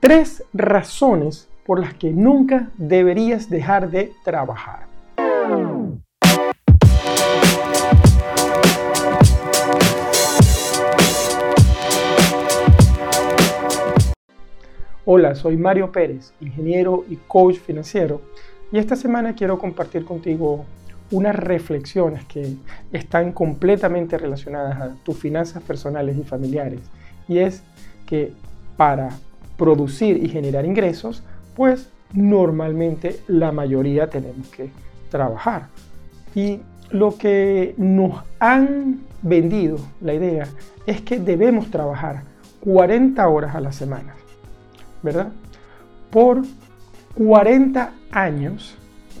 Tres razones por las que nunca deberías dejar de trabajar. Hola, soy Mario Pérez, ingeniero y coach financiero, y esta semana quiero compartir contigo unas reflexiones que están completamente relacionadas a tus finanzas personales y familiares. Y es que para producir y generar ingresos, pues normalmente la mayoría tenemos que trabajar. Y lo que nos han vendido la idea es que debemos trabajar 40 horas a la semana, ¿verdad? Por 40 años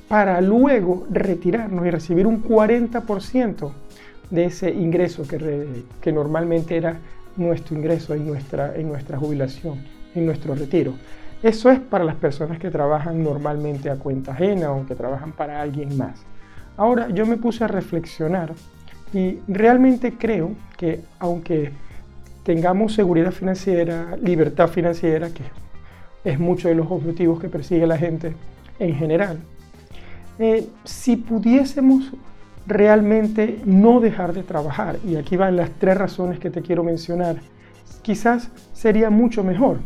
para luego retirarnos y recibir un 40% de ese ingreso que, normalmente era nuestro ingreso en nuestra, en nuestra jubilación, en nuestro retiro. Eso es para las personas que trabajan normalmente a cuenta ajena o que trabajan para alguien más. Ahora yo me puse a reflexionar y realmente creo que aunque tengamos seguridad financiera, libertad financiera, que es mucho de los objetivos que persigue la gente en general, eh, si pudiésemos realmente no dejar de trabajar, y aquí van las tres razones que te quiero mencionar, quizás sería mucho mejor.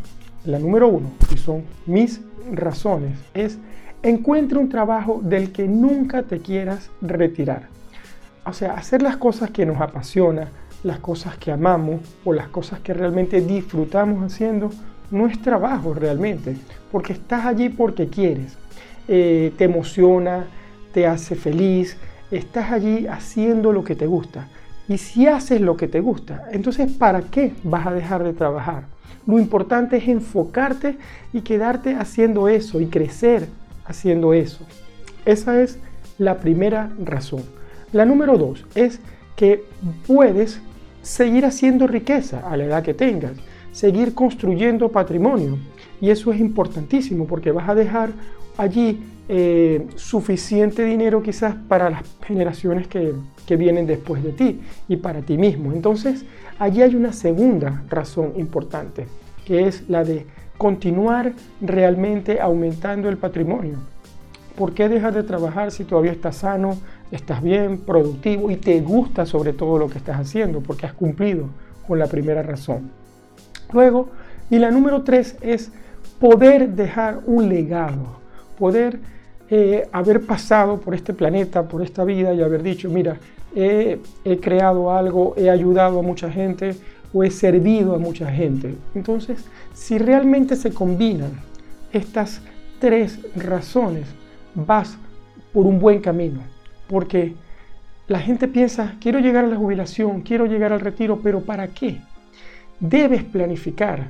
La número uno, y son mis razones, es encuentre un trabajo del que nunca te quieras retirar. O sea, hacer las cosas que nos apasiona, las cosas que amamos o las cosas que realmente disfrutamos haciendo, no es trabajo realmente, porque estás allí porque quieres. Eh, te emociona, te hace feliz, estás allí haciendo lo que te gusta. Y si haces lo que te gusta, entonces ¿para qué vas a dejar de trabajar? Lo importante es enfocarte y quedarte haciendo eso y crecer haciendo eso. Esa es la primera razón. La número dos es que puedes seguir haciendo riqueza a la edad que tengas, seguir construyendo patrimonio. Y eso es importantísimo porque vas a dejar allí eh, suficiente dinero quizás para las generaciones que, que vienen después de ti y para ti mismo. Entonces, allí hay una segunda razón importante, que es la de continuar realmente aumentando el patrimonio. ¿Por qué dejar de trabajar si todavía estás sano, estás bien, productivo y te gusta sobre todo lo que estás haciendo? Porque has cumplido con la primera razón. Luego, y la número tres es poder dejar un legado, poder eh, haber pasado por este planeta, por esta vida y haber dicho, mira, he, creado algo, he ayudado a mucha gente o he servido a mucha gente. Entonces, si realmente se combinan estas tres razones, vas por un buen camino, porque la gente piensa, quiero llegar a la jubilación, quiero llegar al retiro, pero ¿para qué? Debes planificar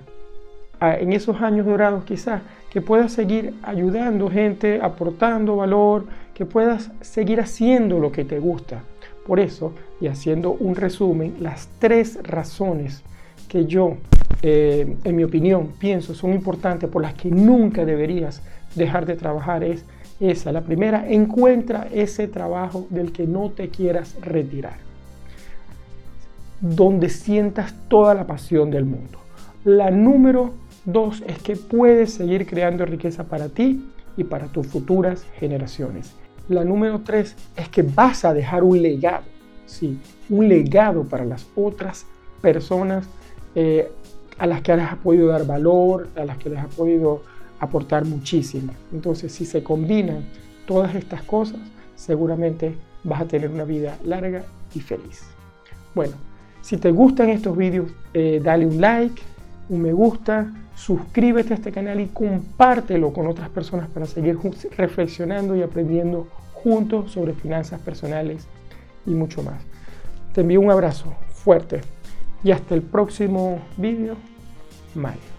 en esos años dorados quizás, que puedas seguir ayudando gente, aportando valor, que puedas seguir haciendo lo que te gusta. Por eso, y haciendo un resumen, las tres razones que yo, eh, en mi opinión, pienso son importantes por las que nunca deberías dejar de trabajar es esa. La primera, encuentra ese trabajo del que no te quieras retirar, donde sientas toda la pasión del mundo. La número Dos es que puedes seguir creando riqueza para ti y para tus futuras generaciones. La número tres es que vas a dejar un legado, sí, un legado para las otras personas eh, a las que les has podido dar valor, a las que les has podido aportar muchísimo. Entonces, si se combinan todas estas cosas, seguramente vas a tener una vida larga y feliz. Bueno, si te gustan estos vídeos, eh, dale un like, un me gusta, suscríbete a este canal y compártelo con otras personas para seguir reflexionando y aprendiendo juntos sobre finanzas personales y mucho más. Te envío un abrazo fuerte y hasta el próximo vídeo. Mario.